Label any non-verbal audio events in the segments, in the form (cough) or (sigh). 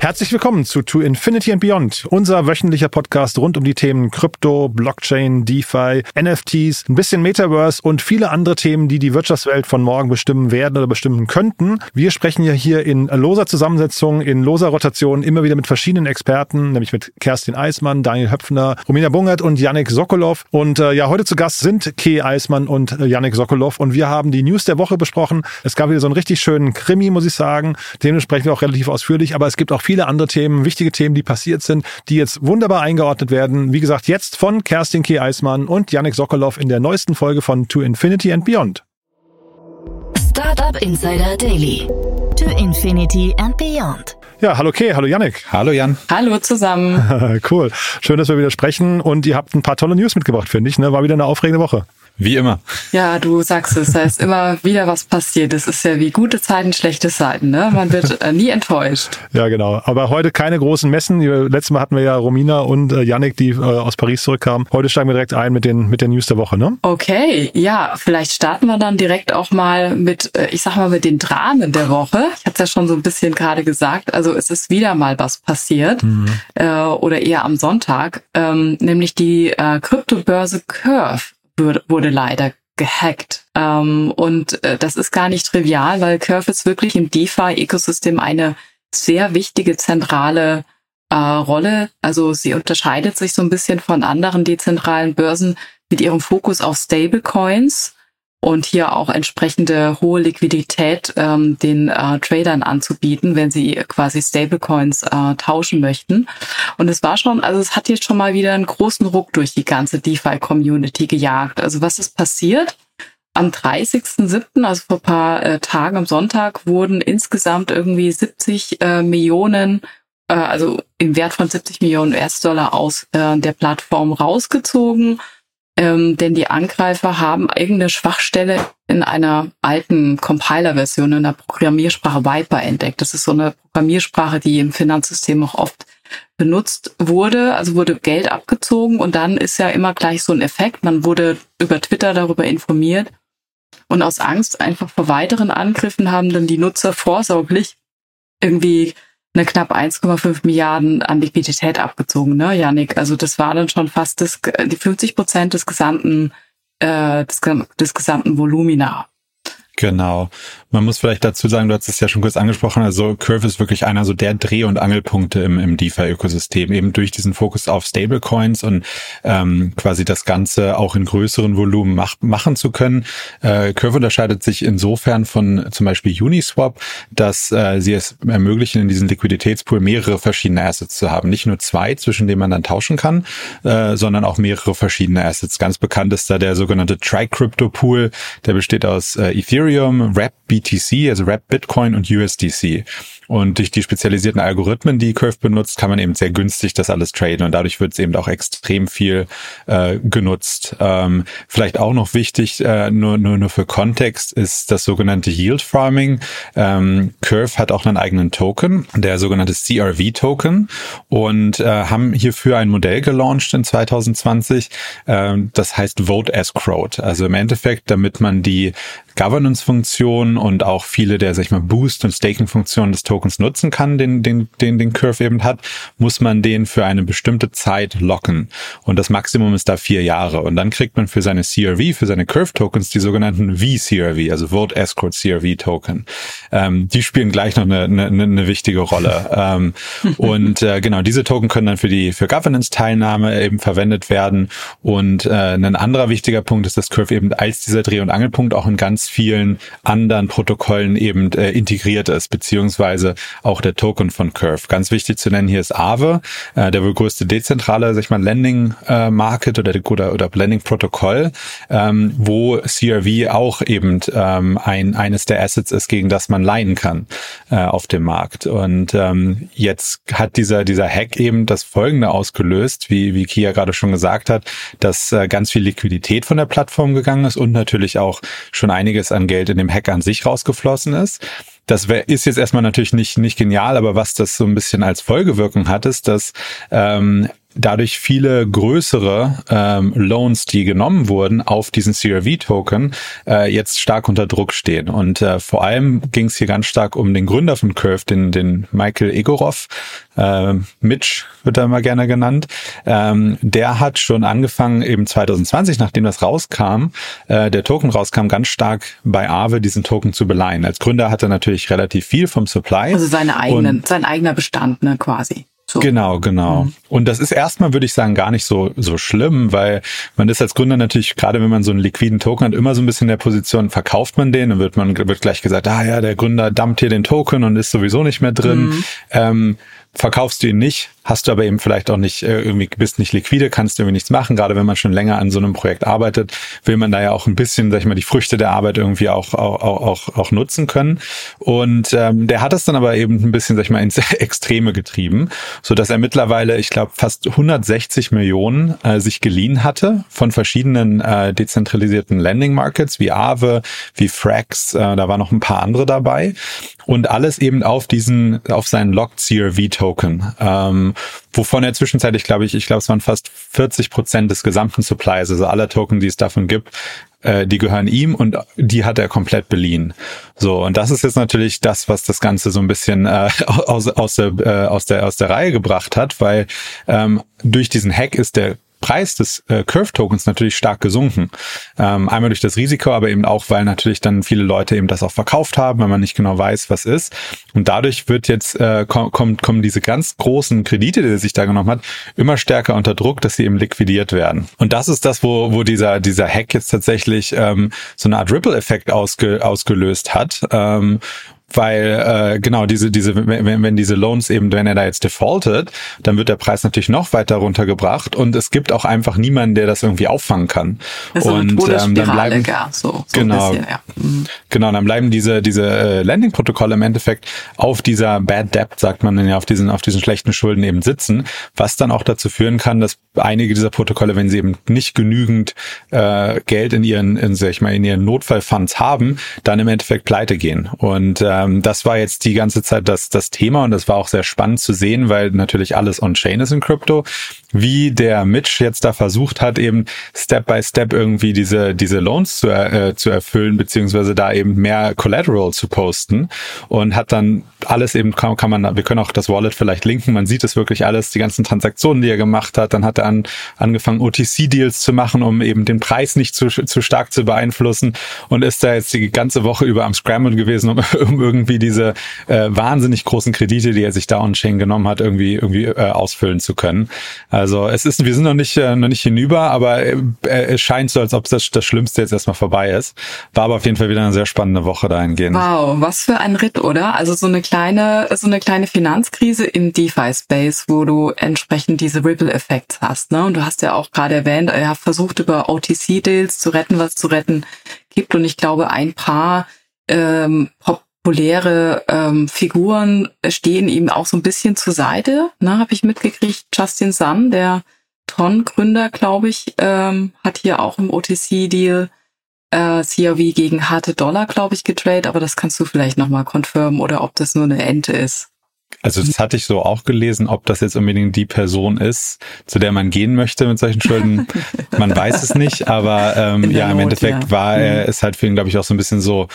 Herzlich willkommen zu To Infinity and Beyond, unser wöchentlicher Podcast rund um die Themen Krypto, Blockchain, DeFi, NFTs, ein bisschen Metaverse und viele andere Themen, die die Wirtschaftswelt von morgen bestimmen werden oder bestimmen könnten. Wir sprechen ja hier in loser Zusammensetzung, in loser Rotation immer wieder mit verschiedenen Experten, nämlich mit Kerstin Eismann, Daniel Höpfner, Romina Bungert und Yannick Sokolov. Und äh, ja, heute zu Gast sind Kay Eismann und äh, Yannick Sokolov und wir haben die News der Woche besprochen. Es gab wieder so einen richtig schönen Krimi, muss ich sagen. Den sprechen wir auch relativ ausführlich, aber es gibt auch viele andere Themen, wichtige Themen, die passiert sind, die jetzt wunderbar eingeordnet werden. Wie gesagt, jetzt von Kerstin K. Eismann und Yannick Sokolov in der neuesten Folge von To Infinity and Beyond. Startup Insider Daily. To Infinity and Beyond. Ja, hallo Kay, hallo Yannick. Hallo Jan. Hallo zusammen. (laughs) cool. Schön, dass wir wieder sprechen und ihr habt ein paar tolle News mitgebracht, finde ich. Ne? War wieder eine aufregende Woche. Wie immer. Ja, du sagst es, da ist immer wieder was passiert. Es ist ja wie gute Zeiten, schlechte Zeiten, ne? Man wird äh, nie enttäuscht. Ja, genau. Aber heute keine großen Messen. Letztes Mal hatten wir ja Romina und äh, Yannick, die äh, aus Paris zurückkamen. Heute steigen wir direkt ein mit den, mit den News der Woche, ne? Okay, ja, vielleicht starten wir dann direkt auch mal mit, äh, ich sag mal, mit den Dramen der Woche. Ich hatte es ja schon so ein bisschen gerade gesagt. Also es ist wieder mal was passiert. Mhm. Äh, oder eher am Sonntag. Ähm, nämlich die äh, Kryptobörse Curve wurde leider gehackt. Ähm, und äh, das ist gar nicht trivial, weil Curve ist wirklich im DeFi-Ökosystem eine sehr wichtige zentrale äh, Rolle. Also sie unterscheidet sich so ein bisschen von anderen dezentralen Börsen mit ihrem Fokus auf Stablecoins und hier auch entsprechende hohe Liquidität ähm, den äh, Tradern anzubieten, wenn sie quasi Stablecoins äh, tauschen möchten. Und es war schon, also es hat jetzt schon mal wieder einen großen Ruck durch die ganze DeFi-Community gejagt. Also was ist passiert? Am 30.07., also vor paar äh, Tagen am Sonntag, wurden insgesamt irgendwie 70 äh, Millionen, äh, also im Wert von 70 Millionen US-Dollar aus äh, der Plattform rausgezogen ähm, denn die Angreifer haben eigene Schwachstelle in einer alten Compiler-Version, in der Programmiersprache Viper entdeckt. Das ist so eine Programmiersprache, die im Finanzsystem auch oft benutzt wurde. Also wurde Geld abgezogen und dann ist ja immer gleich so ein Effekt. Man wurde über Twitter darüber informiert. Und aus Angst einfach vor weiteren Angriffen haben dann die Nutzer vorsorglich irgendwie eine knapp 1,5 Milliarden an Liquidität abgezogen, ne, Janik? Also das war dann schon fast das, die 50 Prozent des gesamten, äh, des, des gesamten Volumina. Genau. Man muss vielleicht dazu sagen, du hast es ja schon kurz angesprochen, also Curve ist wirklich einer so der Dreh- und Angelpunkte im, im DeFi-Ökosystem, eben durch diesen Fokus auf Stablecoins und ähm, quasi das Ganze auch in größeren Volumen mach, machen zu können. Äh, Curve unterscheidet sich insofern von zum Beispiel Uniswap, dass äh, sie es ermöglichen, in diesem Liquiditätspool mehrere verschiedene Assets zu haben. Nicht nur zwei, zwischen denen man dann tauschen kann, äh, sondern auch mehrere verschiedene Assets. Ganz bekannt ist da der sogenannte Tri-Crypto-Pool, der besteht aus äh, Ethereum, Ethereum wrap BTC, also Wrap Bitcoin und USDC. Und durch die spezialisierten Algorithmen, die Curve benutzt, kann man eben sehr günstig das alles traden und dadurch wird es eben auch extrem viel äh, genutzt. Ähm, vielleicht auch noch wichtig, äh, nur, nur, nur für Kontext, ist das sogenannte Yield Farming. Ähm, Curve hat auch einen eigenen Token, der sogenannte CRV-Token und äh, haben hierfür ein Modell gelauncht in 2020, äh, das heißt Vote as. Also im Endeffekt, damit man die Governance-Funktionen und auch viele der, sag ich mal, Boost- und Staking-Funktionen des Tokens nutzen kann, den, den, den, den Curve eben hat, muss man den für eine bestimmte Zeit locken. Und das Maximum ist da vier Jahre. Und dann kriegt man für seine CRV, für seine Curve-Tokens die sogenannten V-CRV, also Vote Escort CRV-Token. Ähm, die spielen gleich noch eine, eine, eine wichtige Rolle. (laughs) ähm, und äh, genau, diese Token können dann für die für Governance-Teilnahme eben verwendet werden. Und äh, ein anderer wichtiger Punkt ist, dass Curve eben als dieser Dreh- und Angelpunkt auch ganz ganz vielen anderen Protokollen eben äh, integriert ist, beziehungsweise auch der Token von Curve. Ganz wichtig zu nennen hier ist Aave, äh, der wohl größte dezentrale, sag ich mal, Landing äh, oder, oder, oder Landing Protokoll, ähm, wo CRV auch eben ähm, ein, eines der Assets ist, gegen das man leihen kann äh, auf dem Markt. Und ähm, jetzt hat dieser, dieser Hack eben das Folgende ausgelöst, wie, wie Kia gerade schon gesagt hat, dass äh, ganz viel Liquidität von der Plattform gegangen ist und natürlich auch schon einiges an Geld in dem Hack an sich rausgeflossen ist. Das wär, ist jetzt erstmal natürlich nicht, nicht genial, aber was das so ein bisschen als Folgewirkung hat, ist, dass ähm, dadurch viele größere ähm, Loans, die genommen wurden auf diesen CRV-Token, äh, jetzt stark unter Druck stehen. Und äh, vor allem ging es hier ganz stark um den Gründer von Curve, den, den Michael Egorov. Äh, Mitch wird er immer gerne genannt. Ähm, der hat schon angefangen, eben 2020, nachdem das rauskam, äh, der Token rauskam, ganz stark bei Aave diesen Token zu beleihen. Als Gründer hat er natürlich relativ viel vom Supply. Also seine eigenen, sein eigener Bestand, ne, quasi. So. Genau, genau. Mhm. Und das ist erstmal, würde ich sagen, gar nicht so, so schlimm, weil man ist als Gründer natürlich, gerade wenn man so einen liquiden Token hat, immer so ein bisschen in der Position, verkauft man den und wird man, wird gleich gesagt, ah ja, der Gründer dumpt hier den Token und ist sowieso nicht mehr drin. Mhm. Ähm, verkaufst du ihn nicht, hast du aber eben vielleicht auch nicht äh, irgendwie bist nicht liquide, kannst du irgendwie nichts machen. Gerade wenn man schon länger an so einem Projekt arbeitet, will man da ja auch ein bisschen, sag ich mal, die Früchte der Arbeit irgendwie auch auch auch, auch nutzen können. Und ähm, der hat es dann aber eben ein bisschen, sag ich mal, ins (laughs) Extreme getrieben, so dass er mittlerweile, ich glaube, fast 160 Millionen äh, sich geliehen hatte von verschiedenen äh, dezentralisierten Landing Markets wie Aave, wie Frax, äh, da waren noch ein paar andere dabei und alles eben auf diesen, auf seinen Locked CRV Token, ähm, wovon er zwischenzeitlich, glaube ich, ich glaube, es waren fast 40 Prozent des gesamten Supplies, also aller Token, die es davon gibt, äh, die gehören ihm und die hat er komplett beliehen. So, und das ist jetzt natürlich das, was das Ganze so ein bisschen äh, (laughs) aus, aus, der, äh, aus, der, aus der Reihe gebracht hat, weil ähm, durch diesen Hack ist der Preis des äh, Curve-Tokens natürlich stark gesunken. Ähm, einmal durch das Risiko, aber eben auch, weil natürlich dann viele Leute eben das auch verkauft haben, wenn man nicht genau weiß, was ist. Und dadurch wird jetzt äh, kommen, kommen diese ganz großen Kredite, die er sich da genommen hat, immer stärker unter Druck, dass sie eben liquidiert werden. Und das ist das, wo, wo dieser, dieser Hack jetzt tatsächlich ähm, so eine Art Ripple-Effekt ausge, ausgelöst hat. Ähm, weil äh, genau diese diese wenn, wenn diese Loans eben wenn er da jetzt defaultet, dann wird der Preis natürlich noch weiter runtergebracht und es gibt auch einfach niemanden, der das irgendwie auffangen kann. Ist und ähm, dann bleiben ja, so, so genau bisschen, ja. mhm. genau dann bleiben diese diese äh, Landing-Protokolle im Endeffekt auf dieser Bad Debt sagt man ja auf diesen auf diesen schlechten Schulden eben sitzen, was dann auch dazu führen kann, dass einige dieser Protokolle, wenn sie eben nicht genügend äh, Geld in ihren in, sag ich mal in ihren Notfallfonds haben, dann im Endeffekt pleite gehen und äh, ähm, das war jetzt die ganze Zeit das, das Thema und das war auch sehr spannend zu sehen, weil natürlich alles on-chain ist in Crypto. Wie der Mitch jetzt da versucht hat, eben Step by Step irgendwie diese, diese Loans zu, äh, zu erfüllen, beziehungsweise da eben mehr Collateral zu posten und hat dann alles eben, kann, kann man, wir können auch das Wallet vielleicht linken, man sieht es wirklich alles, die ganzen Transaktionen, die er gemacht hat, dann hat er an, angefangen OTC-Deals zu machen, um eben den Preis nicht zu, zu stark zu beeinflussen und ist da jetzt die ganze Woche über am Scramble gewesen, um, (laughs) um irgendwie diese äh, wahnsinnig großen Kredite, die er sich da on-chain genommen hat, irgendwie, irgendwie äh, ausfüllen zu können. Also es ist, wir sind noch nicht, äh, noch nicht hinüber, aber äh, es scheint so, als ob das, das Schlimmste jetzt erstmal vorbei ist. War aber auf jeden Fall wieder eine sehr spannende Woche dahingehend. Wow, was für ein Ritt, oder? Also so eine kleine, so eine kleine Finanzkrise im DeFi-Space, wo du entsprechend diese Ripple-Effekte hast. Ne? Und du hast ja auch gerade erwähnt, er hat versucht, über OTC-Deals zu retten, was zu retten gibt. Und ich glaube, ein paar ähm, populäre ähm, Figuren stehen ihm auch so ein bisschen zur Seite. Ne, habe ich mitgekriegt. Justin Sun, der Tron-Gründer, glaube ich, ähm, hat hier auch im OTC-Deal äh, CRV gegen harte Dollar, glaube ich, getradet. Aber das kannst du vielleicht nochmal confirmen oder ob das nur eine Ente ist. Also das hatte ich so auch gelesen, ob das jetzt unbedingt die Person ist, zu der man gehen möchte mit solchen Schulden. man weiß es nicht, aber ähm, ja, im Endeffekt ja. war er, mhm. ist halt für ihn, glaube ich, auch so ein bisschen so,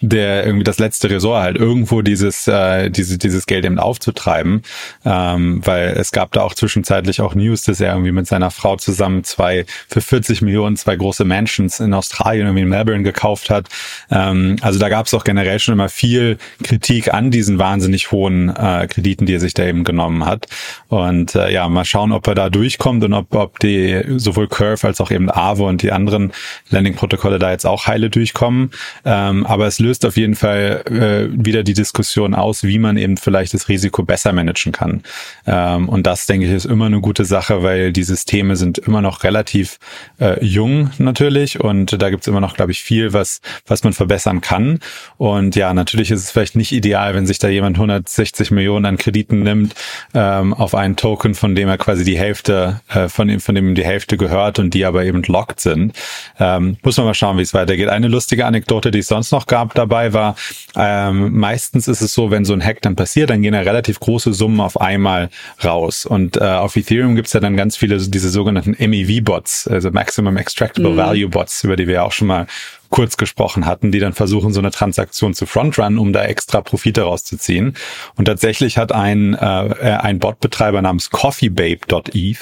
der irgendwie das letzte Resort halt, irgendwo dieses, äh, diese, dieses Geld eben aufzutreiben. Ähm, weil es gab da auch zwischenzeitlich auch News, dass er irgendwie mit seiner Frau zusammen zwei für 40 Millionen zwei große Mansions in Australien, irgendwie in Melbourne gekauft hat. Ähm, also da gab es auch generell schon immer viel Kritik an diesen wahnsinnig hohen äh, Krediten, die er sich da eben genommen hat. Und äh, ja, mal schauen, ob er da durchkommt und ob, ob die sowohl Curve als auch eben Avo und die anderen Landing-Protokolle da jetzt auch heile durchkommen. Ähm, aber es löst auf jeden Fall äh, wieder die Diskussion aus, wie man eben vielleicht das Risiko besser managen kann. Ähm, und das, denke ich, ist immer eine gute Sache, weil die Systeme sind immer noch relativ äh, jung natürlich und da gibt's immer noch, glaube ich, viel, was, was man verbessern kann. Und ja, natürlich ist es vielleicht nicht ideal, wenn sich da jemand 160 Millionen an Krediten nimmt ähm, auf einen Token, von dem er quasi die Hälfte, äh, von dem, von dem die Hälfte gehört und die aber eben locked sind. Ähm, muss man mal schauen, wie es weitergeht. Eine lustige Anekdote, die es sonst noch gab dabei, war, ähm, meistens ist es so, wenn so ein Hack dann passiert, dann gehen ja relativ große Summen auf einmal raus. Und äh, auf Ethereum gibt's ja dann ganz viele diese sogenannten MEV-Bots, also Maximum Extractable mhm. Value Bots, über die wir ja auch schon mal kurz gesprochen hatten, die dann versuchen, so eine Transaktion zu frontrun, um da extra Profite rauszuziehen. Und tatsächlich hat ein, äh, ein Botbetreiber namens coffeebabe.eth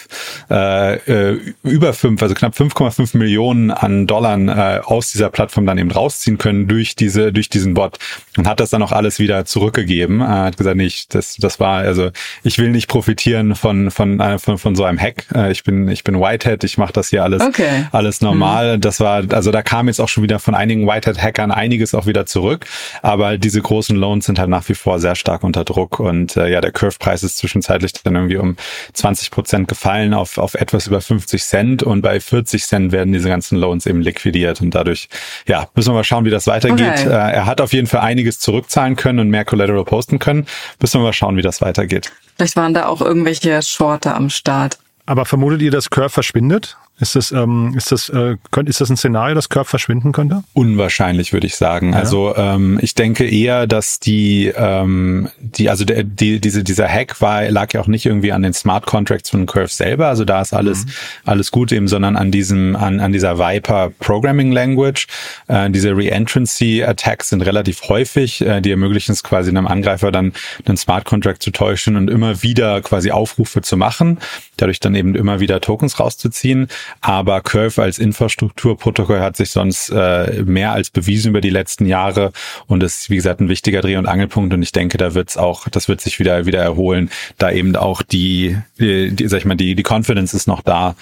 äh, äh, über fünf, also knapp 5,5 Millionen an Dollar äh, aus dieser Plattform dann eben rausziehen können durch diese, durch diesen Bot und hat das dann auch alles wieder zurückgegeben. Er hat gesagt, nicht, das, das war, also ich will nicht profitieren von, von, äh, von, von so einem Hack. Äh, ich bin, ich bin Whitehead, ich mache das hier alles, okay. alles normal. Mhm. Das war, also da kam jetzt auch schon wieder wieder von einigen Whitehead-Hackern einiges auch wieder zurück. Aber diese großen Loans sind halt nach wie vor sehr stark unter Druck. Und äh, ja, der Curve-Preis ist zwischenzeitlich dann irgendwie um 20 Prozent gefallen auf, auf etwas über 50 Cent. Und bei 40 Cent werden diese ganzen Loans eben liquidiert. Und dadurch, ja, müssen wir mal schauen, wie das weitergeht. Okay. Äh, er hat auf jeden Fall einiges zurückzahlen können und mehr Collateral posten können. Müssen wir mal schauen, wie das weitergeht. Vielleicht waren da auch irgendwelche Shorter am Start. Aber vermutet ihr, dass Curve verschwindet? Ist das, ähm, ist das, äh, könnte, ist das ein Szenario, dass Curve verschwinden könnte? Unwahrscheinlich, würde ich sagen. Ja. Also ähm, ich denke eher, dass die, ähm, die, also der, die, diese, dieser Hack war, lag ja auch nicht irgendwie an den Smart Contracts von Curve selber. Also da ist alles, mhm. alles gut eben, sondern an diesem, an, an dieser Viper Programming Language. Äh, diese Reentrancy Attacks sind relativ häufig. Äh, die ermöglichen es quasi einem Angreifer dann einen Smart Contract zu täuschen und immer wieder quasi Aufrufe zu machen. Dadurch dann eben immer wieder Tokens rauszuziehen. Aber Curve als Infrastrukturprotokoll hat sich sonst äh, mehr als bewiesen über die letzten Jahre und ist, wie gesagt, ein wichtiger Dreh- und Angelpunkt. Und ich denke, da wird's auch, das wird sich wieder, wieder erholen, da eben auch die, die, die sag ich mal, die, die Confidence ist noch da,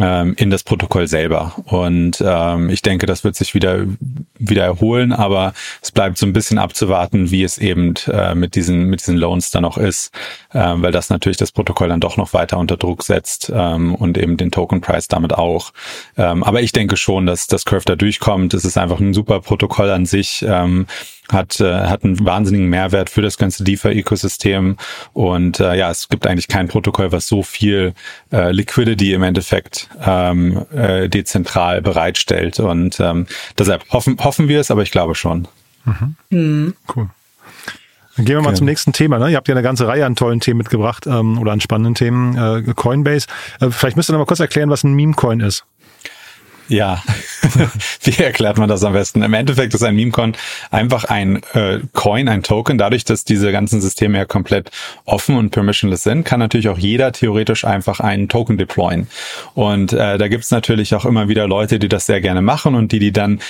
ähm, in das Protokoll selber. Und ähm, ich denke, das wird sich wieder, wieder erholen, aber es bleibt so ein bisschen abzuwarten, wie es eben äh, mit diesen, mit diesen Loans dann auch ist, äh, weil das natürlich das Protokoll dann doch noch weiter unter Druck setzt ähm, und eben den Token Price damit auch. Ähm, aber ich denke schon, dass das Curve da durchkommt. Es ist einfach ein super Protokoll an sich. Ähm, hat, äh, hat einen wahnsinnigen Mehrwert für das ganze DeFi-Ökosystem. Und äh, ja, es gibt eigentlich kein Protokoll, was so viel äh, Liquidity im Endeffekt ähm, äh, dezentral bereitstellt. Und ähm, deshalb hoffen, hoffen wir es, aber ich glaube schon. Mhm. Mhm. Cool. Dann gehen wir mal okay. zum nächsten Thema. Ne? Ihr habt ja eine ganze Reihe an tollen Themen mitgebracht ähm, oder an spannenden Themen. Äh, Coinbase. Äh, vielleicht müsst ihr noch mal kurz erklären, was ein Meme-Coin ist. Ja, (laughs) wie erklärt man das am besten? Im Endeffekt ist ein Meme-Coin einfach ein äh, Coin, ein Token. Dadurch, dass diese ganzen Systeme ja komplett offen und permissionless sind, kann natürlich auch jeder theoretisch einfach einen Token deployen. Und äh, da gibt's natürlich auch immer wieder Leute, die das sehr gerne machen und die die dann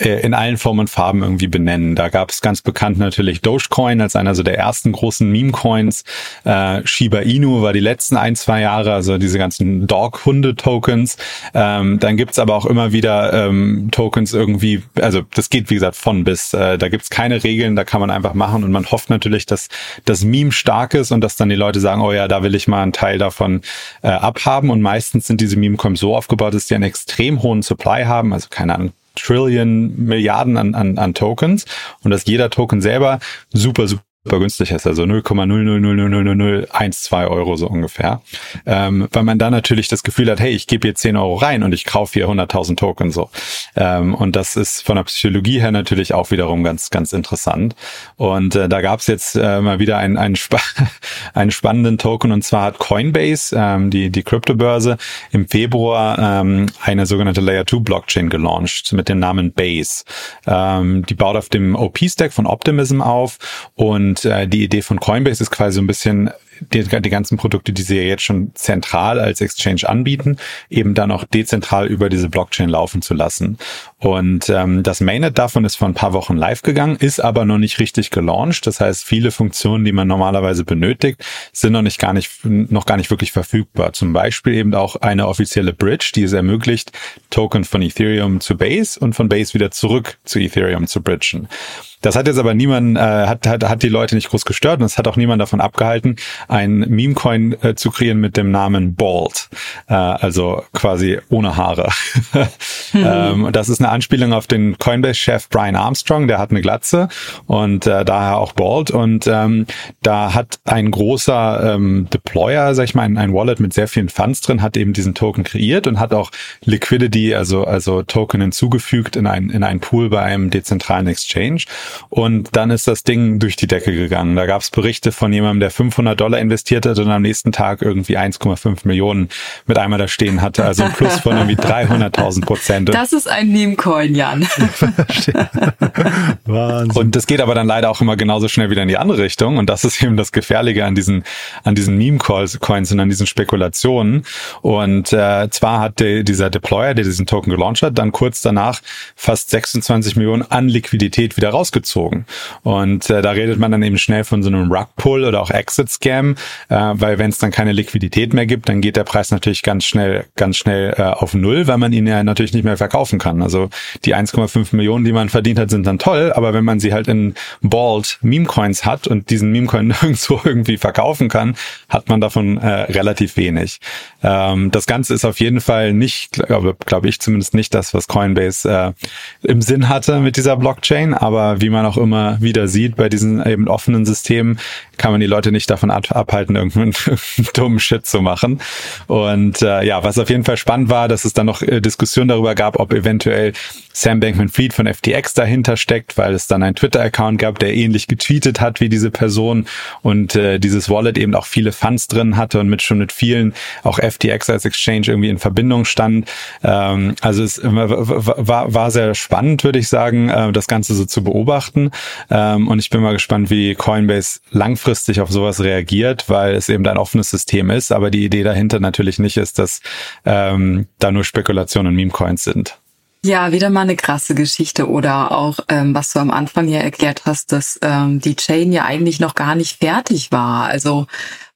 äh, in allen Formen und Farben irgendwie benennen. Da gab's ganz bekannt natürlich Dogecoin als einer so der ersten großen Meme-Coins. Äh, Shiba Inu war die letzten ein, zwei Jahre, also diese ganzen Dog-Hunde-Tokens. Ähm, dann gibt's aber auch auch immer wieder ähm, Tokens irgendwie, also das geht wie gesagt von bis. Äh, da gibt's keine Regeln, da kann man einfach machen und man hofft natürlich, dass das Meme stark ist und dass dann die Leute sagen, oh ja, da will ich mal einen Teil davon äh, abhaben. Und meistens sind diese Meme-Coins so aufgebaut, dass die einen extrem hohen Supply haben, also keine Ahnung, Trillion, Milliarden an, an, an Tokens und dass jeder Token selber super, super super günstig ist, also 0,000000012 Euro so ungefähr, ähm, weil man da natürlich das Gefühl hat, hey, ich gebe hier 10 Euro rein und ich kaufe hier 100.000 Token so. Ähm, und das ist von der Psychologie her natürlich auch wiederum ganz, ganz interessant. Und äh, da gab es jetzt äh, mal wieder einen, einen, spa (laughs) einen spannenden Token und zwar hat Coinbase, ähm, die, die Kryptobörse, im Februar ähm, eine sogenannte Layer 2 Blockchain gelauncht mit dem Namen Base. Ähm, die baut auf dem OP-Stack von Optimism auf und und äh, die Idee von Coinbase ist quasi so ein bisschen die, die ganzen Produkte, die sie ja jetzt schon zentral als Exchange anbieten, eben dann auch dezentral über diese Blockchain laufen zu lassen. Und ähm, das Mainnet davon ist vor ein paar Wochen live gegangen, ist aber noch nicht richtig gelauncht. Das heißt, viele Funktionen, die man normalerweise benötigt, sind noch nicht gar nicht noch gar nicht wirklich verfügbar. Zum Beispiel eben auch eine offizielle Bridge, die es ermöglicht, Token von Ethereum zu Base und von Base wieder zurück zu Ethereum zu bridgen. Das hat jetzt aber niemand, äh, hat, hat, hat die Leute nicht groß gestört und es hat auch niemand davon abgehalten, ein Meme-Coin äh, zu kreieren mit dem Namen Bald, äh, also quasi ohne Haare. mhm. (laughs) (laughs) ähm, das ist eine Anspielung auf den Coinbase-Chef Brian Armstrong, der hat eine Glatze und äh, daher auch Bald und ähm, da hat ein großer ähm, Deployer, sag ich mal, ein, ein Wallet mit sehr vielen Funds drin, hat eben diesen Token kreiert und hat auch Liquidity, also also Token hinzugefügt in ein in einen Pool bei einem dezentralen Exchange und dann ist das Ding durch die Decke gegangen. Da gab es Berichte von jemandem, der 500 Dollar investiert hat und am nächsten Tag irgendwie 1,5 Millionen mit einmal da stehen hatte. Also ein Plus von irgendwie 300.000 Prozent. Das ist ein Meme-Coin, Jan. (laughs) Wahnsinn. Und das geht aber dann leider auch immer genauso schnell wieder in die andere Richtung. Und das ist eben das Gefährliche an diesen, an diesen Meme-Coins und an diesen Spekulationen. Und äh, zwar hat de, dieser Deployer, der diesen Token gelauncht hat, dann kurz danach fast 26 Millionen an Liquidität wieder rausgezogen gezogen. Und äh, da redet man dann eben schnell von so einem Rug-Pull oder auch Exit-Scam, äh, weil wenn es dann keine Liquidität mehr gibt, dann geht der Preis natürlich ganz schnell, ganz schnell äh, auf Null, weil man ihn ja natürlich nicht mehr verkaufen kann. Also die 1,5 Millionen, die man verdient hat, sind dann toll, aber wenn man sie halt in Bald Meme-Coins hat und diesen Meme-Coin (laughs) nirgendwo irgendwie verkaufen kann, hat man davon äh, relativ wenig. Ähm, das Ganze ist auf jeden Fall nicht, glaube glaub ich zumindest nicht das, was Coinbase äh, im Sinn hatte mit dieser Blockchain, aber wie man auch immer wieder sieht, bei diesen eben offenen Systemen kann man die Leute nicht davon abhalten, irgendeinen (laughs) dummen Shit zu machen. Und äh, ja, was auf jeden Fall spannend war, dass es dann noch äh, Diskussionen darüber gab, ob eventuell Sam Bankman-Fried von FTX dahinter steckt, weil es dann einen Twitter-Account gab, der ähnlich getweetet hat wie diese Person und äh, dieses Wallet eben auch viele Funds drin hatte und mit schon mit vielen auch FTX als Exchange irgendwie in Verbindung stand. Ähm, also es war, war sehr spannend, würde ich sagen, äh, das Ganze so zu beobachten. Ähm, und ich bin mal gespannt, wie Coinbase langfristig auf sowas reagiert, weil es eben ein offenes System ist, aber die Idee dahinter natürlich nicht ist, dass ähm, da nur Spekulationen und Meme-Coins sind. Ja, wieder mal eine krasse Geschichte oder auch, ähm, was du am Anfang ja erklärt hast, dass ähm, die Chain ja eigentlich noch gar nicht fertig war. Also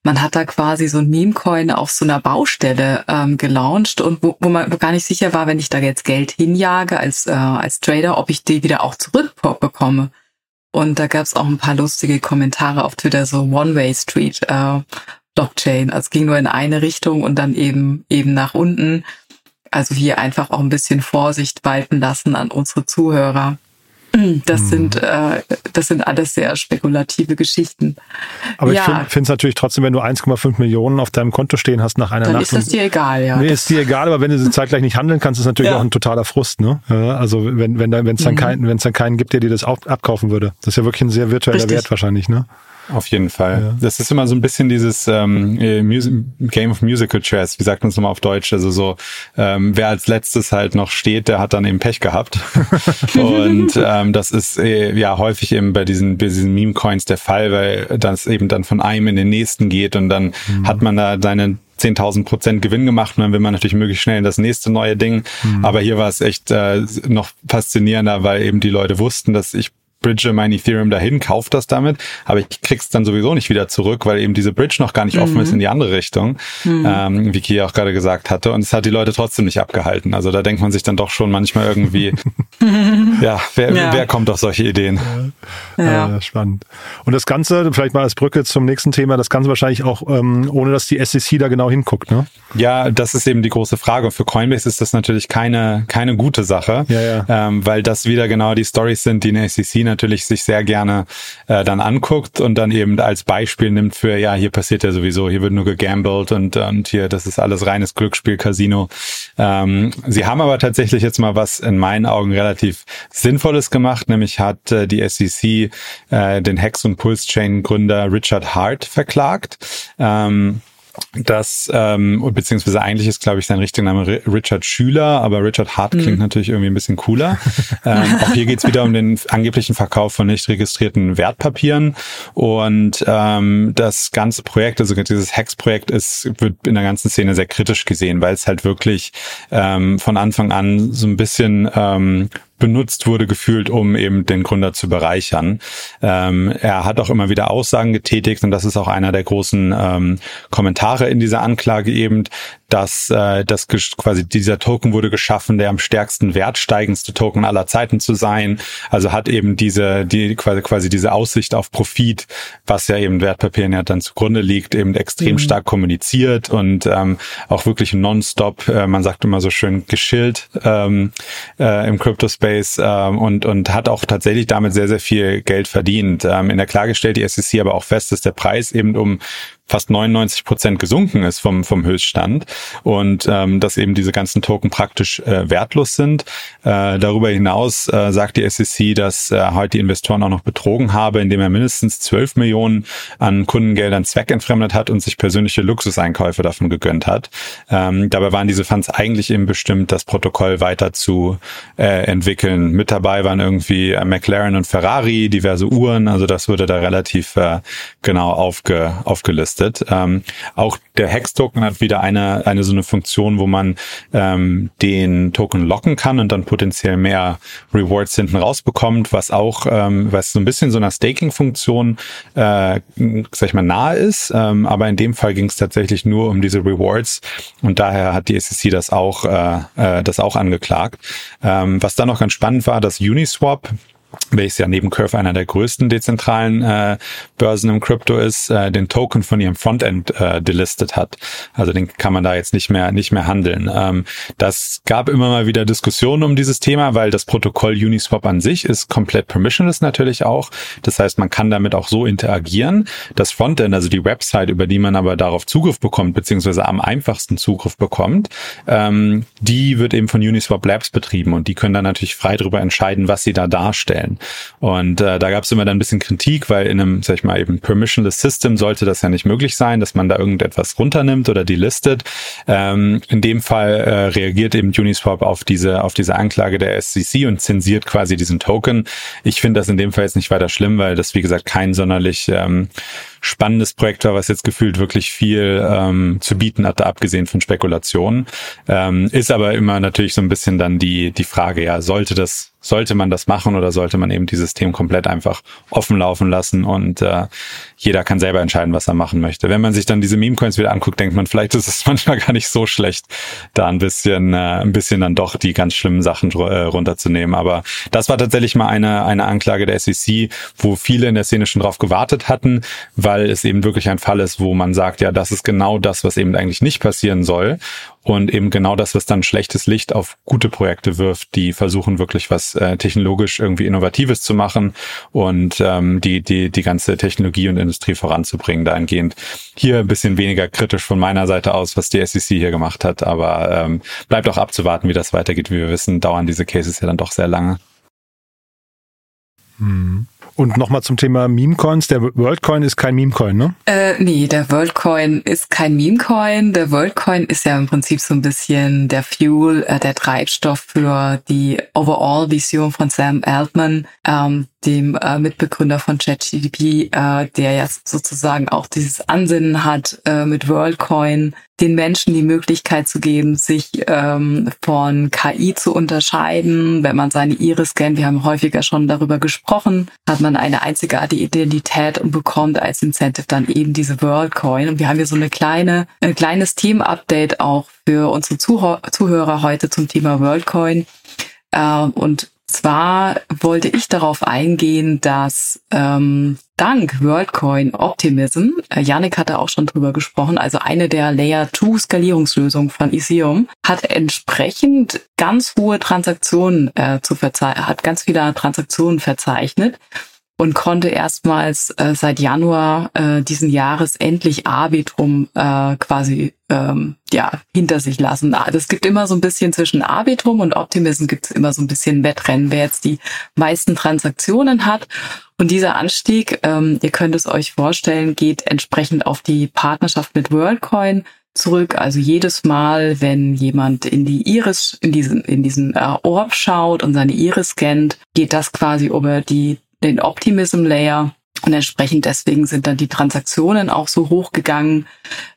man hat da quasi so ein Meme-Coin auf so einer Baustelle ähm, gelauncht und wo, wo man gar nicht sicher war, wenn ich da jetzt Geld hinjage als, äh, als Trader, ob ich die wieder auch zurückbekomme. Und da gab es auch ein paar lustige Kommentare auf Twitter, so One-Way Street äh, Blockchain. Also es ging nur in eine Richtung und dann eben eben nach unten. Also hier einfach auch ein bisschen Vorsicht walten lassen an unsere Zuhörer. Das hm. sind äh, das sind alles sehr spekulative Geschichten. Aber ja. ich finde es natürlich trotzdem, wenn du 1,5 Millionen auf deinem Konto stehen hast nach einer Dann Nacht. ist das dir egal, ja. Nee, ist dir egal, aber wenn du sie zeitgleich nicht handeln kannst, ist natürlich ja. auch ein totaler Frust, ne? Also wenn wenn wenn es dann mhm. keinen wenn es dann keinen gibt, der dir das abkaufen würde. Das ist ja wirklich ein sehr virtueller Richtig. Wert wahrscheinlich, ne? Auf jeden Fall. Ja. Das ist immer so ein bisschen dieses ähm, äh, Game of Musical Chairs, wie sagt man es nochmal auf Deutsch? Also so, ähm, wer als letztes halt noch steht, der hat dann eben Pech gehabt. (laughs) und ähm, das ist äh, ja häufig eben bei diesen, bei diesen Meme-Coins der Fall, weil das eben dann von einem in den nächsten geht und dann mhm. hat man da seine 10.000 Prozent Gewinn gemacht und dann will man natürlich möglichst schnell in das nächste neue Ding. Mhm. Aber hier war es echt äh, noch faszinierender, weil eben die Leute wussten, dass ich bridge mein Ethereum dahin, kauf das damit, aber ich krieg's dann sowieso nicht wieder zurück, weil eben diese Bridge noch gar nicht mhm. offen ist in die andere Richtung, mhm. ähm, wie Kia auch gerade gesagt hatte. Und es hat die Leute trotzdem nicht abgehalten. Also da denkt man sich dann doch schon manchmal irgendwie, (laughs) ja, wer, ja. wer kommt auf solche Ideen? Ja. Ja. ja. spannend. Und das Ganze, vielleicht mal als Brücke zum nächsten Thema, das Ganze wahrscheinlich auch, ähm, ohne dass die SEC da genau hinguckt, ne? Ja, das ist eben die große Frage. Für Coinbase ist das natürlich keine, keine gute Sache, ja, ja. Ähm, weil das wieder genau die Stories sind, die eine SEC natürlich sich sehr gerne äh, dann anguckt und dann eben als Beispiel nimmt für, ja, hier passiert ja sowieso, hier wird nur gegambelt und, und hier, das ist alles reines Glücksspiel, Casino. Ähm, sie haben aber tatsächlich jetzt mal was in meinen Augen relativ Sinnvolles gemacht, nämlich hat äh, die SEC äh, den Hex- und Pulse-Chain-Gründer Richard Hart verklagt. Ähm, das, ähm, beziehungsweise eigentlich ist, glaube ich, sein richtiger Name Richard Schüler, aber Richard Hart klingt mhm. natürlich irgendwie ein bisschen cooler. (laughs) ähm, auch hier geht's wieder um den angeblichen Verkauf von nicht registrierten Wertpapieren. Und ähm, das ganze Projekt, also dieses Hex-Projekt, ist, wird in der ganzen Szene sehr kritisch gesehen, weil es halt wirklich ähm, von Anfang an so ein bisschen ähm, benutzt wurde, gefühlt, um eben den Gründer zu bereichern. Ähm, er hat auch immer wieder Aussagen getätigt und das ist auch einer der großen ähm, Kommentare in dieser Anklage eben, dass äh, das quasi dieser Token wurde geschaffen, der am stärksten wertsteigendste Token aller Zeiten zu sein. Also hat eben diese die quasi quasi diese Aussicht auf Profit, was ja eben Wertpapieren ja dann zugrunde liegt, eben extrem mhm. stark kommuniziert und ähm, auch wirklich nonstop, äh, man sagt immer so schön geschillt ähm, äh, im Crypto Space ähm, und und hat auch tatsächlich damit sehr sehr viel Geld verdient. Ähm, in der Klage stellt die SEC aber auch fest, dass der Preis eben um fast 99 Prozent gesunken ist vom, vom Höchststand und ähm, dass eben diese ganzen Token praktisch äh, wertlos sind. Äh, darüber hinaus äh, sagt die SEC, dass äh, heute die Investoren auch noch betrogen habe, indem er mindestens 12 Millionen an Kundengeldern zweckentfremdet hat und sich persönliche Luxuseinkäufe davon gegönnt hat. Ähm, dabei waren diese Funds eigentlich eben bestimmt, das Protokoll weiter zu äh, entwickeln. Mit dabei waren irgendwie äh, McLaren und Ferrari, diverse Uhren, also das wurde da relativ äh, genau aufge, aufgelistet getestet. Ähm, auch der Hex-Token hat wieder eine, eine so eine Funktion, wo man ähm, den Token locken kann und dann potenziell mehr Rewards hinten rausbekommt, was auch, ähm, was so ein bisschen so einer Staking-Funktion, äh, sag ich mal, nahe ist. Ähm, aber in dem Fall ging es tatsächlich nur um diese Rewards und daher hat die SEC das auch, äh, äh, das auch angeklagt. Ähm, was dann noch ganz spannend war, dass Uniswap welches ja neben Curve einer der größten dezentralen äh, Börsen im Krypto ist, äh, den Token von ihrem Frontend äh, delistet hat. Also den kann man da jetzt nicht mehr nicht mehr handeln. Ähm, das gab immer mal wieder Diskussionen um dieses Thema, weil das Protokoll Uniswap an sich ist komplett permissionless natürlich auch. Das heißt, man kann damit auch so interagieren. Das Frontend, also die Website, über die man aber darauf Zugriff bekommt, beziehungsweise am einfachsten Zugriff bekommt, ähm, die wird eben von Uniswap Labs betrieben und die können dann natürlich frei darüber entscheiden, was sie da darstellen stellen. Und äh, da gab es immer dann ein bisschen Kritik, weil in einem, sag ich mal, eben permissionless System sollte das ja nicht möglich sein, dass man da irgendetwas runternimmt oder delistet. Ähm, in dem Fall äh, reagiert eben Uniswap auf diese, auf diese Anklage der SEC und zensiert quasi diesen Token. Ich finde das in dem Fall jetzt nicht weiter schlimm, weil das, wie gesagt, kein sonderlich ähm, spannendes Projekt war, was jetzt gefühlt wirklich viel ähm, zu bieten hatte, abgesehen von Spekulationen. Ähm, ist aber immer natürlich so ein bisschen dann die, die Frage, ja, sollte das, sollte man das machen oder sollte man eben die System komplett einfach offen laufen lassen und äh, jeder kann selber entscheiden, was er machen möchte. Wenn man sich dann diese Meme-Coins wieder anguckt, denkt man, vielleicht ist es (laughs) manchmal gar nicht so schlecht, da ein bisschen, äh, ein bisschen dann doch die ganz schlimmen Sachen äh, runterzunehmen. Aber das war tatsächlich mal eine, eine Anklage der SEC, wo viele in der Szene schon drauf gewartet hatten, weil es eben wirklich ein Fall ist, wo man sagt, ja, das ist genau das, was eben eigentlich nicht passieren soll und eben genau das, was dann schlechtes Licht auf gute Projekte wirft, die versuchen wirklich was äh, technologisch irgendwie Innovatives zu machen und ähm, die, die, die ganze Technologie und Industrie voranzubringen, dahingehend hier ein bisschen weniger kritisch von meiner Seite aus, was die SEC hier gemacht hat, aber ähm, bleibt auch abzuwarten, wie das weitergeht. Wie wir wissen, dauern diese Cases ja dann doch sehr lange. Hm. Und nochmal zum Thema Meme-Coins. Der Worldcoin ist kein Meme-Coin, ne? Äh, nee, der Worldcoin ist kein Meme-Coin. Der Worldcoin ist ja im Prinzip so ein bisschen der Fuel, äh, der Treibstoff für die Overall-Vision von Sam Altman, ähm, dem äh, Mitbegründer von ChatGDP, äh, der jetzt sozusagen auch dieses Ansinnen hat, äh, mit WorldCoin den Menschen die Möglichkeit zu geben, sich ähm, von KI zu unterscheiden. Wenn man seine Iris scannt, wir haben häufiger schon darüber gesprochen, hat man eine einzigartige Identität und bekommt als Incentive dann eben diese WorldCoin. Und wir haben hier so eine kleine, ein kleines Team-Update auch für unsere Zuhörer heute zum Thema WorldCoin. Äh, und zwar wollte ich darauf eingehen, dass ähm, dank WorldCoin Optimism, äh, Yannick hatte auch schon drüber gesprochen, also eine der Layer 2 Skalierungslösungen von Ethereum, hat entsprechend ganz hohe Transaktionen äh, zu verzeichnen, hat ganz viele Transaktionen verzeichnet und konnte erstmals äh, seit Januar äh, diesen Jahres endlich Arbitrum äh, quasi ähm, ja hinter sich lassen. Es ah, gibt immer so ein bisschen zwischen Arbitrum und Optimism gibt es immer so ein bisschen Wettrennen, wer jetzt die meisten Transaktionen hat. Und dieser Anstieg, ähm, ihr könnt es euch vorstellen, geht entsprechend auf die Partnerschaft mit WorldCoin zurück. Also jedes Mal, wenn jemand in die Iris, in diesen, in diesen äh, Orb schaut und seine Iris scannt, geht das quasi über die den Optimism Layer. Und entsprechend deswegen sind dann die Transaktionen auch so hochgegangen.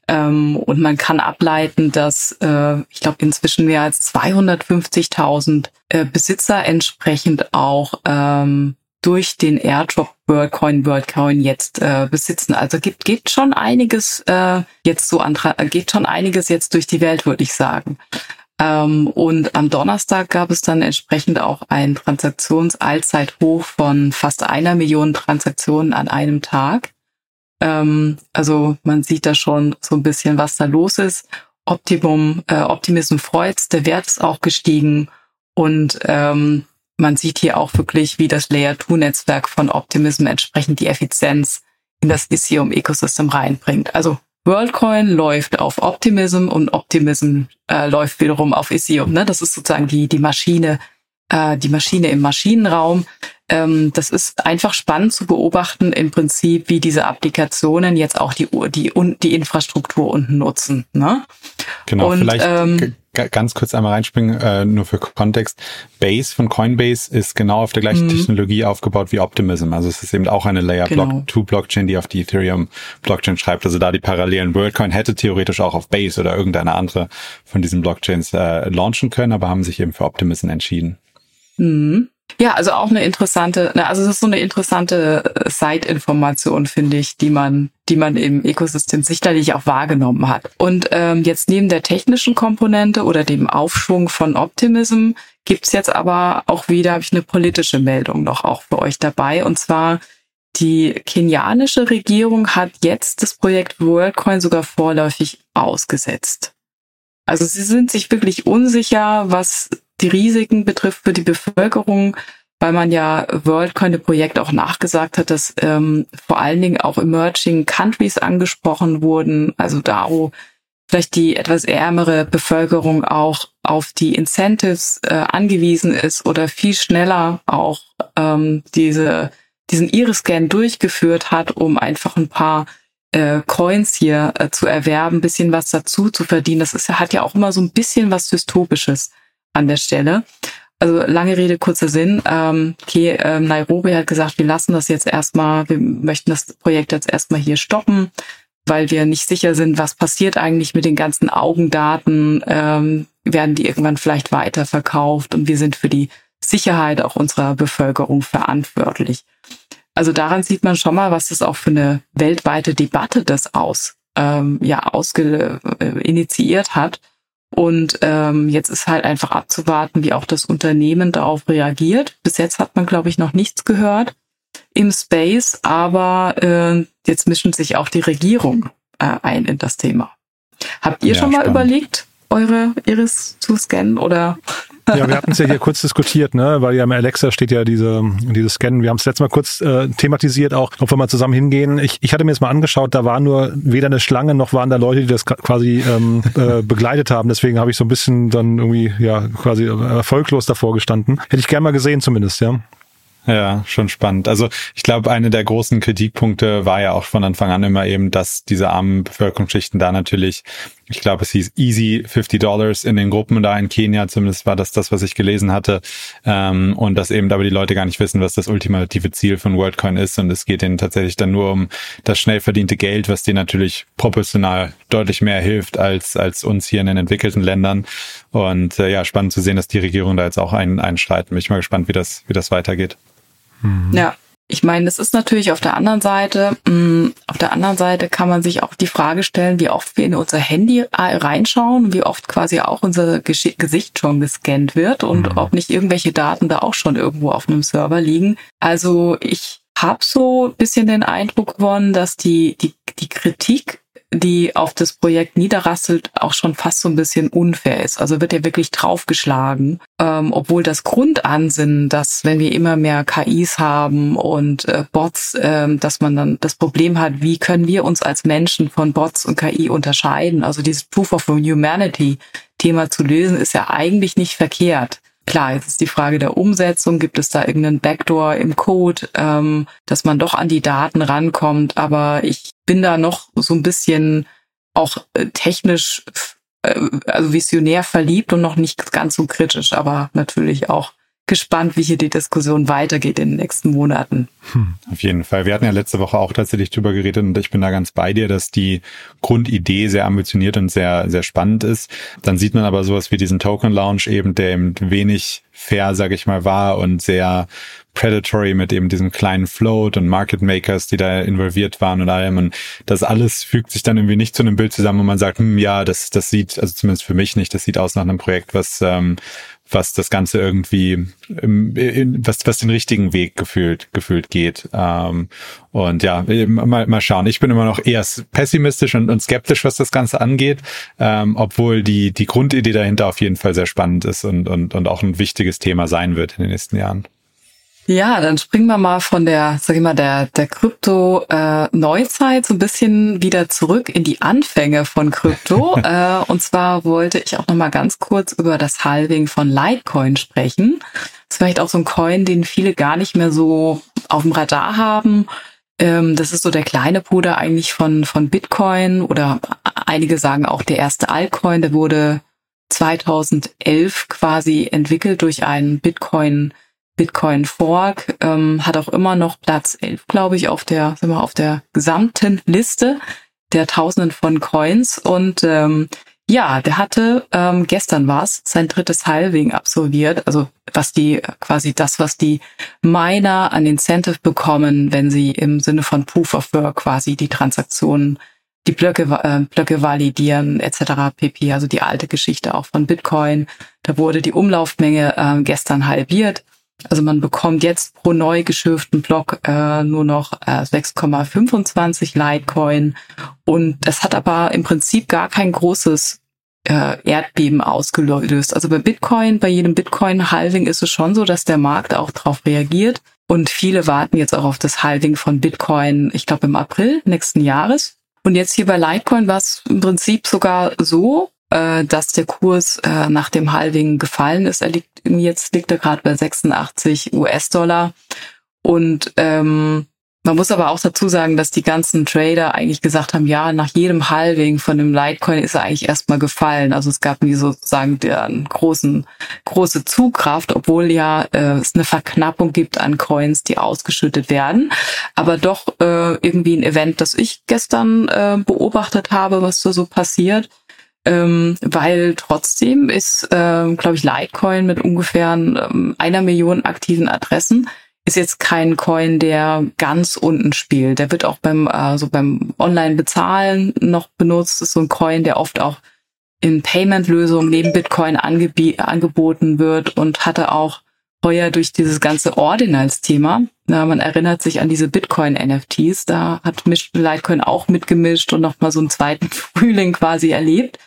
Ähm, und man kann ableiten, dass äh, ich glaube inzwischen mehr als 250.000 äh, Besitzer entsprechend auch ähm, durch den Airdrop WorldCoin WorldCoin jetzt äh, besitzen. Also gibt geht schon einiges äh, jetzt so an geht schon einiges jetzt durch die Welt, würde ich sagen. Ähm, und am Donnerstag gab es dann entsprechend auch ein Transaktionsallzeithoch von fast einer Million Transaktionen an einem Tag. Ähm, also man sieht da schon so ein bisschen, was da los ist. Optimum, äh, Optimism freut, der Wert ist auch gestiegen und ähm, man sieht hier auch wirklich, wie das Layer 2 Netzwerk von Optimism entsprechend die Effizienz in das Ethereum-Ökosystem reinbringt. Also WorldCoin läuft auf Optimism und Optimism äh, läuft wiederum auf Ethereum. Ne? Das ist sozusagen die, die Maschine, äh, die Maschine im Maschinenraum. Ähm, das ist einfach spannend zu beobachten, im Prinzip, wie diese Applikationen jetzt auch die, die, die Infrastruktur unten nutzen. Ne? Genau, und, vielleicht ähm, ganz kurz einmal reinspringen, äh, nur für Kontext. Base von Coinbase ist genau auf der gleichen mhm. Technologie aufgebaut wie Optimism. Also es ist eben auch eine Layer genau. Block 2 Blockchain, die auf die Ethereum Blockchain schreibt. Also da die Parallelen. WorldCoin hätte theoretisch auch auf Base oder irgendeine andere von diesen Blockchains äh, launchen können, aber haben sich eben für Optimism entschieden. Mhm. Ja, also auch eine interessante, also das ist so eine interessante äh, Side-Information, finde ich, die man, die man im Ökosystem sicherlich auch wahrgenommen hat. Und ähm, jetzt neben der technischen Komponente oder dem Aufschwung von Optimism gibt's jetzt aber auch wieder, habe ich eine politische Meldung noch auch für euch dabei. Und zwar die kenianische Regierung hat jetzt das Projekt WorldCoin sogar vorläufig ausgesetzt. Also sie sind sich wirklich unsicher, was die Risiken betrifft für die Bevölkerung, weil man ja WorldCoin dem Projekt auch nachgesagt hat, dass ähm, vor allen Dingen auch Emerging Countries angesprochen wurden, also da wo vielleicht die etwas ärmere Bevölkerung auch auf die Incentives äh, angewiesen ist oder viel schneller auch ähm, diese diesen Iris-Scan durchgeführt hat, um einfach ein paar äh, Coins hier äh, zu erwerben, ein bisschen was dazu zu verdienen. Das ist hat ja auch immer so ein bisschen was Dystopisches an der Stelle. Also lange Rede, kurzer Sinn. Ähm, okay, ähm, Nairobi hat gesagt, wir lassen das jetzt erstmal, wir möchten das Projekt jetzt erstmal hier stoppen, weil wir nicht sicher sind, was passiert eigentlich mit den ganzen Augendaten. Ähm, werden die irgendwann vielleicht weiterverkauft und wir sind für die Sicherheit auch unserer Bevölkerung verantwortlich. Also daran sieht man schon mal, was das auch für eine weltweite Debatte das aus, ähm, ja, ausge, äh, initiiert hat. Und ähm, jetzt ist halt einfach abzuwarten, wie auch das Unternehmen darauf reagiert. Bis jetzt hat man, glaube ich, noch nichts gehört im Space, aber äh, jetzt mischen sich auch die Regierung äh, ein in das Thema. Habt ihr ja, schon mal spannend. überlegt, eure Iris zu scannen oder ja, wir hatten es ja hier kurz diskutiert, ne, weil ja im Alexa steht ja diese, diese Scannen. Wir haben es letztes Mal kurz äh, thematisiert, auch ob wir mal zusammen hingehen. Ich, ich hatte mir jetzt mal angeschaut, da war nur weder eine Schlange noch waren da Leute, die das quasi ähm, äh, (laughs) begleitet haben. Deswegen habe ich so ein bisschen dann irgendwie ja quasi erfolglos davor gestanden. Hätte ich gerne mal gesehen zumindest, ja. Ja, schon spannend. Also ich glaube, eine der großen Kritikpunkte war ja auch von Anfang an immer eben, dass diese armen Bevölkerungsschichten da natürlich, ich glaube, es hieß easy 50 Dollars in den Gruppen da in Kenia, zumindest war das das, was ich gelesen hatte. Ähm, und dass eben aber die Leute gar nicht wissen, was das ultimative Ziel von WorldCoin ist. Und es geht ihnen tatsächlich dann nur um das schnell verdiente Geld, was denen natürlich proportional deutlich mehr hilft als, als uns hier in den entwickelten Ländern. Und äh, ja, spannend zu sehen, dass die Regierung da jetzt auch ein, einschreitet. Bin ich mal gespannt, wie das, wie das weitergeht. Mhm. Ja. Ich meine, es ist natürlich auf der anderen Seite, mh, mm, auf der anderen Seite kann man sich auch die Frage stellen, wie oft wir in unser Handy reinschauen, wie oft quasi auch unser Gesicht schon gescannt wird und mhm. ob nicht irgendwelche Daten da auch schon irgendwo auf einem Server liegen. Also ich habe so ein bisschen den Eindruck gewonnen, dass die, die, die Kritik die auf das Projekt niederrasselt, auch schon fast so ein bisschen unfair ist. Also wird ja wirklich draufgeschlagen, ähm, obwohl das Grundansinnen, dass wenn wir immer mehr KIs haben und äh, Bots, ähm, dass man dann das Problem hat, wie können wir uns als Menschen von Bots und KI unterscheiden? Also dieses Proof of Humanity Thema zu lösen, ist ja eigentlich nicht verkehrt. Klar, jetzt ist die Frage der Umsetzung. Gibt es da irgendeinen Backdoor im Code, ähm, dass man doch an die Daten rankommt? Aber ich bin da noch so ein bisschen auch äh, technisch, äh, also visionär verliebt und noch nicht ganz so kritisch, aber natürlich auch gespannt, wie hier die Diskussion weitergeht in den nächsten Monaten. Hm, auf jeden Fall. Wir hatten ja letzte Woche auch tatsächlich drüber geredet und ich bin da ganz bei dir, dass die Grundidee sehr ambitioniert und sehr, sehr spannend ist. Dann sieht man aber sowas wie diesen Token Launch eben, der eben wenig fair, sage ich mal, war und sehr predatory mit eben diesem kleinen Float und Market Makers, die da involviert waren und allem. Und das alles fügt sich dann irgendwie nicht zu einem Bild zusammen, wo man sagt, hm, ja, das, das sieht, also zumindest für mich nicht, das sieht aus nach einem Projekt, was ähm, was das Ganze irgendwie, was, was den richtigen Weg gefühlt, gefühlt geht. Ähm, und ja, mal, mal schauen. Ich bin immer noch eher pessimistisch und, und skeptisch, was das Ganze angeht, ähm, obwohl die, die Grundidee dahinter auf jeden Fall sehr spannend ist und, und, und auch ein wichtiges Thema sein wird in den nächsten Jahren. Ja, dann springen wir mal von der, sag ich mal, der, der Krypto-Neuzeit äh, so ein bisschen wieder zurück in die Anfänge von Krypto. (laughs) äh, und zwar wollte ich auch noch mal ganz kurz über das Halving von Litecoin sprechen. Das ist vielleicht auch so ein Coin, den viele gar nicht mehr so auf dem Radar haben. Ähm, das ist so der kleine Bruder eigentlich von, von Bitcoin oder einige sagen auch der erste Altcoin. Der wurde 2011 quasi entwickelt durch einen Bitcoin Bitcoin Fork ähm, hat auch immer noch Platz 11, glaube ich, auf der, sagen wir, auf der gesamten Liste der Tausenden von Coins. Und ähm, ja, der hatte ähm, gestern war's sein drittes Halving absolviert. Also was die quasi das, was die Miner an Incentive bekommen, wenn sie im Sinne von Proof of Work quasi die Transaktionen die Blöcke, äh, Blöcke validieren etc. pp. Also die alte Geschichte auch von Bitcoin. Da wurde die Umlaufmenge äh, gestern halbiert. Also man bekommt jetzt pro neu geschürften Block äh, nur noch äh, 6,25 Litecoin. Und das hat aber im Prinzip gar kein großes äh, Erdbeben ausgelöst. Also bei Bitcoin, bei jedem Bitcoin-Halving ist es schon so, dass der Markt auch darauf reagiert. Und viele warten jetzt auch auf das Halving von Bitcoin, ich glaube im April nächsten Jahres. Und jetzt hier bei Litecoin war es im Prinzip sogar so, äh, dass der Kurs äh, nach dem Halving gefallen ist. Er liegt jetzt liegt er gerade bei 86 US-Dollar und ähm, man muss aber auch dazu sagen, dass die ganzen Trader eigentlich gesagt haben, ja, nach jedem Halving von dem Litecoin ist er eigentlich erstmal gefallen. Also es gab nie sozusagen einen großen, große Zugkraft, obwohl ja äh, es eine Verknappung gibt an Coins, die ausgeschüttet werden. Aber doch äh, irgendwie ein Event, das ich gestern äh, beobachtet habe, was da so passiert ähm, weil trotzdem ist, ähm, glaube ich, Litecoin mit ungefähr ähm, einer Million aktiven Adressen ist jetzt kein Coin, der ganz unten spielt. Der wird auch beim also beim Online-Bezahlen noch benutzt. Ist so ein Coin, der oft auch in Payment-Lösungen neben Bitcoin angeboten wird und hatte auch heuer durch dieses ganze Ordinals-Thema. Man erinnert sich an diese Bitcoin-NFTs. Da hat Litecoin auch mitgemischt und nochmal so einen zweiten (laughs) Frühling quasi erlebt.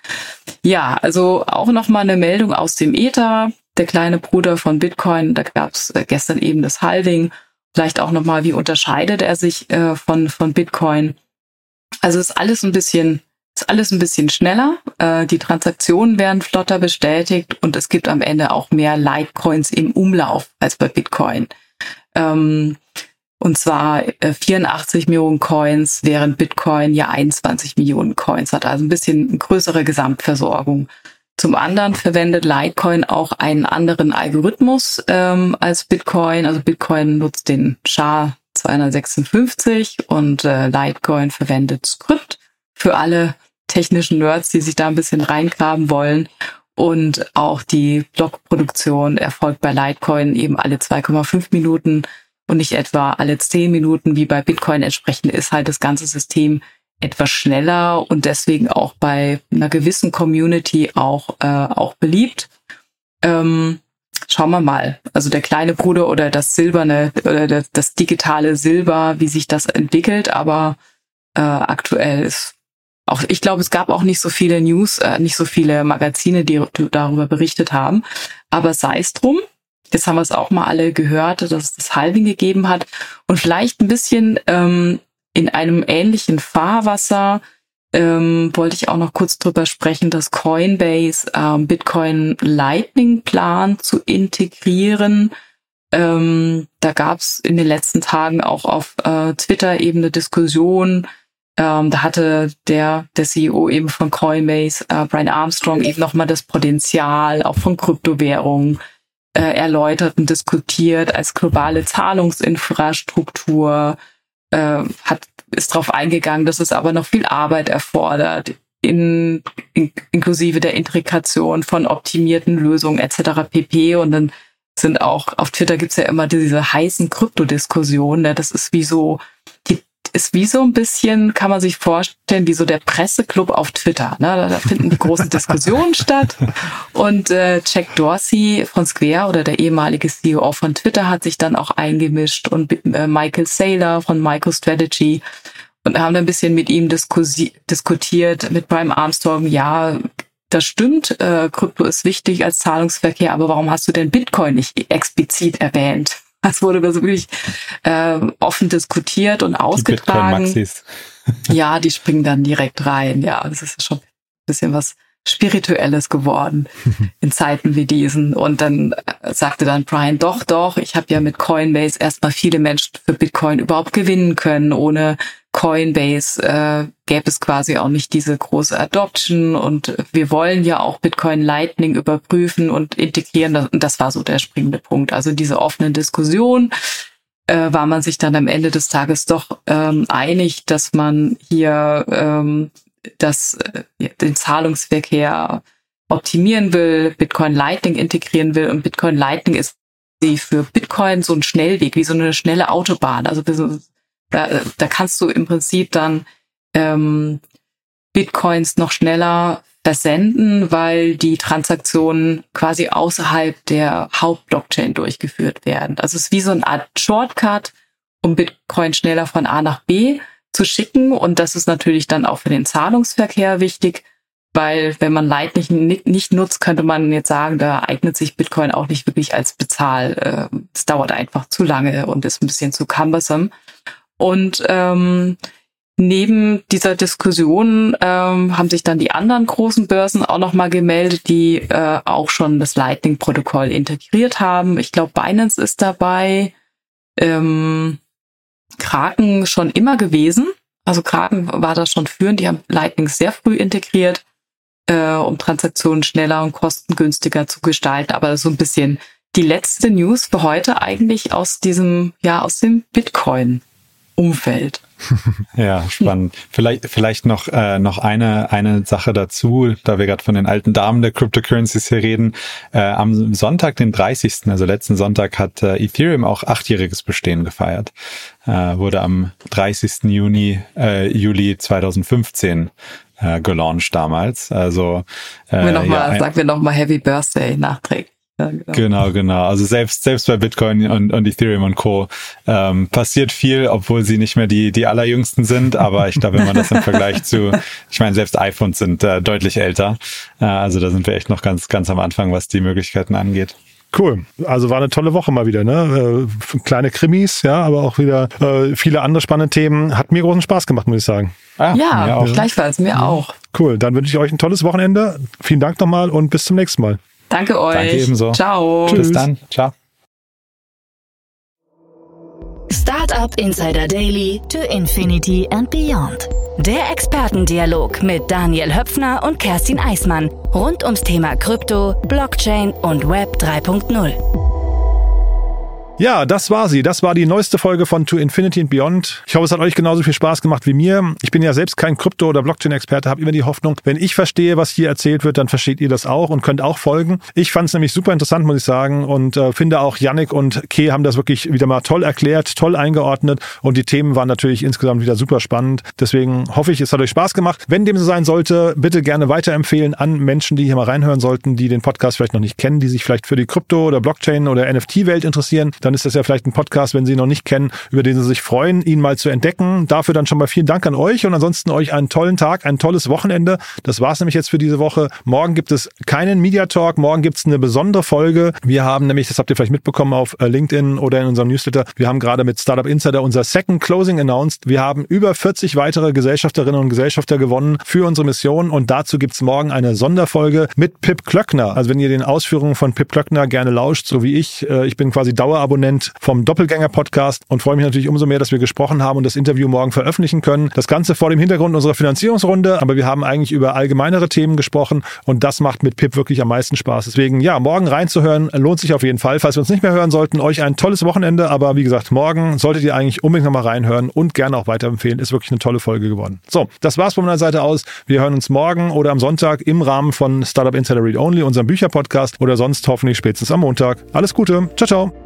Ja, also auch nochmal eine Meldung aus dem Ether. Der kleine Bruder von Bitcoin, da gab es äh, gestern eben das Halving. Vielleicht auch nochmal, wie unterscheidet er sich äh, von, von Bitcoin? Also ist alles ein bisschen ist alles ein bisschen schneller, äh, die Transaktionen werden flotter bestätigt und es gibt am Ende auch mehr Litecoins im Umlauf als bei Bitcoin. Ähm, und zwar äh, 84 Millionen Coins, während Bitcoin ja 21 Millionen Coins hat, also ein bisschen größere Gesamtversorgung. Zum anderen verwendet Litecoin auch einen anderen Algorithmus ähm, als Bitcoin. Also Bitcoin nutzt den SHA-256 und äh, Litecoin verwendet Script für alle technischen Nerds, die sich da ein bisschen reingraben wollen. Und auch die Blockproduktion erfolgt bei Litecoin eben alle 2,5 Minuten, und nicht etwa alle zehn Minuten wie bei Bitcoin. Entsprechend ist halt das ganze System etwas schneller und deswegen auch bei einer gewissen Community auch, äh, auch beliebt. Ähm, schauen wir mal. Also der kleine Bruder oder das silberne oder das, das digitale Silber, wie sich das entwickelt, aber äh, aktuell ist auch, ich glaube, es gab auch nicht so viele News, äh, nicht so viele Magazine, die, darüber berichtet haben. Aber sei es drum. Jetzt haben wir es auch mal alle gehört, dass es das Halving gegeben hat. Und vielleicht ein bisschen ähm, in einem ähnlichen Fahrwasser ähm, wollte ich auch noch kurz drüber sprechen, dass Coinbase ähm, Bitcoin Lightning plant zu integrieren. Ähm, da gab es in den letzten Tagen auch auf äh, Twitter eben eine Diskussion. Ähm, da hatte der, der CEO eben von Coinbase, äh, Brian Armstrong, eben nochmal das Potenzial auch von Kryptowährungen äh, erläutert und diskutiert als globale Zahlungsinfrastruktur, äh, hat ist darauf eingegangen, dass es aber noch viel Arbeit erfordert, in, in, inklusive der Integration von optimierten Lösungen etc. pp. Und dann sind auch auf Twitter gibt's ja immer diese heißen Kryptodiskussionen. Ne? Das ist wie so ist wie so ein bisschen, kann man sich vorstellen, wie so der Presseclub auf Twitter. Ne? Da finden die großen Diskussionen (laughs) statt. Und äh, Jack Dorsey von Square oder der ehemalige CEO von Twitter hat sich dann auch eingemischt und äh, Michael Saylor von MicroStrategy und haben ein bisschen mit ihm diskutiert, mit Brian Armstrong, ja, das stimmt, äh, Krypto ist wichtig als Zahlungsverkehr, aber warum hast du denn Bitcoin nicht explizit erwähnt? Das wurde wirklich äh, offen diskutiert und ausgetragen. Die (laughs) ja, die springen dann direkt rein. Ja, das ist schon ein bisschen was Spirituelles geworden (laughs) in Zeiten wie diesen. Und dann äh, sagte dann Brian, doch, doch, ich habe ja mit Coinbase erstmal viele Menschen für Bitcoin überhaupt gewinnen können. Ohne Coinbase äh, gäbe es quasi auch nicht diese große Adoption und wir wollen ja auch Bitcoin Lightning überprüfen und integrieren. Und das war so der springende Punkt. Also diese offenen Diskussionen äh, war man sich dann am Ende des Tages doch ähm, einig, dass man hier ähm, das, äh, den Zahlungsverkehr optimieren will, Bitcoin Lightning integrieren will und Bitcoin Lightning ist für Bitcoin so ein Schnellweg, wie so eine schnelle Autobahn. Also da, da kannst du im Prinzip dann ähm, Bitcoins noch schneller versenden, weil die Transaktionen quasi außerhalb der Hauptblockchain durchgeführt werden. Also es ist wie so eine Art Shortcut, um Bitcoin schneller von A nach B zu schicken. Und das ist natürlich dann auch für den Zahlungsverkehr wichtig, weil wenn man Lightning nicht, nicht nutzt, könnte man jetzt sagen, da eignet sich Bitcoin auch nicht wirklich als Bezahl. Äh, es dauert einfach zu lange und ist ein bisschen zu cumbersome. Und ähm, neben dieser Diskussion ähm, haben sich dann die anderen großen Börsen auch nochmal gemeldet, die äh, auch schon das Lightning-Protokoll integriert haben. Ich glaube, Binance ist dabei. Ähm, Kraken schon immer gewesen. Also Kraken war da schon führend. Die haben Lightning sehr früh integriert, äh, um Transaktionen schneller und kostengünstiger zu gestalten. Aber so ein bisschen die letzte News für heute eigentlich aus diesem, ja, aus dem Bitcoin. Umfeld. (laughs) ja, spannend. Vielleicht, vielleicht noch, äh, noch eine, eine Sache dazu, da wir gerade von den alten Damen der Cryptocurrencies hier reden. Äh, am Sonntag, den 30., also letzten Sonntag, hat äh, Ethereum auch achtjähriges Bestehen gefeiert. Äh, wurde am 30. Juni, äh, Juli 2015 äh, gelauncht damals. Also äh, wir noch mal, ja, sagen wir nochmal Happy Birthday nachträglich. Ja, genau. genau, genau. Also selbst selbst bei Bitcoin und, und Ethereum und Co. Ähm, passiert viel, obwohl sie nicht mehr die die allerjüngsten sind. Aber ich glaube, wenn man das im Vergleich zu, ich meine, selbst iPhones sind äh, deutlich älter. Äh, also da sind wir echt noch ganz ganz am Anfang, was die Möglichkeiten angeht. Cool. Also war eine tolle Woche mal wieder, ne? Äh, kleine Krimis, ja, aber auch wieder äh, viele andere spannende Themen. Hat mir großen Spaß gemacht, muss ich sagen. Ah, ja, mir gleichfalls, mir auch. Cool. Dann wünsche ich euch ein tolles Wochenende. Vielen Dank nochmal und bis zum nächsten Mal. Danke euch. Danke ebenso. Ciao. Tschüss. Bis dann. Ciao. Startup Insider Daily to Infinity and Beyond. Der Expertendialog mit Daniel Höpfner und Kerstin Eismann rund ums Thema Krypto, Blockchain und Web 3.0. Ja, das war sie. Das war die neueste Folge von To Infinity and Beyond. Ich hoffe, es hat euch genauso viel Spaß gemacht wie mir. Ich bin ja selbst kein Krypto- oder Blockchain-Experte, habe immer die Hoffnung, wenn ich verstehe, was hier erzählt wird, dann versteht ihr das auch und könnt auch folgen. Ich fand es nämlich super interessant, muss ich sagen, und äh, finde auch Yannick und Kay haben das wirklich wieder mal toll erklärt, toll eingeordnet und die Themen waren natürlich insgesamt wieder super spannend. Deswegen hoffe ich, es hat euch Spaß gemacht. Wenn dem so sein sollte, bitte gerne weiterempfehlen an Menschen, die hier mal reinhören sollten, die den Podcast vielleicht noch nicht kennen, die sich vielleicht für die Krypto- oder Blockchain- oder NFT-Welt interessieren dann ist das ja vielleicht ein Podcast, wenn Sie ihn noch nicht kennen, über den Sie sich freuen, ihn mal zu entdecken. Dafür dann schon mal vielen Dank an euch und ansonsten euch einen tollen Tag, ein tolles Wochenende. Das war's nämlich jetzt für diese Woche. Morgen gibt es keinen Media Talk, morgen gibt's eine besondere Folge. Wir haben nämlich, das habt ihr vielleicht mitbekommen auf äh, LinkedIn oder in unserem Newsletter, wir haben gerade mit Startup Insider unser Second Closing announced. Wir haben über 40 weitere Gesellschafterinnen und Gesellschafter gewonnen für unsere Mission und dazu gibt's morgen eine Sonderfolge mit Pip Klöckner. Also wenn ihr den Ausführungen von Pip Klöckner gerne lauscht, so wie ich, äh, ich bin quasi Dauerabonnent Abonnent vom Doppelgänger-Podcast und freue mich natürlich umso mehr, dass wir gesprochen haben und das Interview morgen veröffentlichen können. Das Ganze vor dem Hintergrund unserer Finanzierungsrunde, aber wir haben eigentlich über allgemeinere Themen gesprochen und das macht mit Pip wirklich am meisten Spaß. Deswegen, ja, morgen reinzuhören lohnt sich auf jeden Fall. Falls wir uns nicht mehr hören sollten, euch ein tolles Wochenende, aber wie gesagt, morgen solltet ihr eigentlich unbedingt nochmal reinhören und gerne auch weiterempfehlen. Ist wirklich eine tolle Folge geworden. So, das war's von meiner Seite aus. Wir hören uns morgen oder am Sonntag im Rahmen von Startup Insider Read Only, unserem Bücherpodcast oder sonst hoffentlich spätestens am Montag. Alles Gute. Ciao, ciao.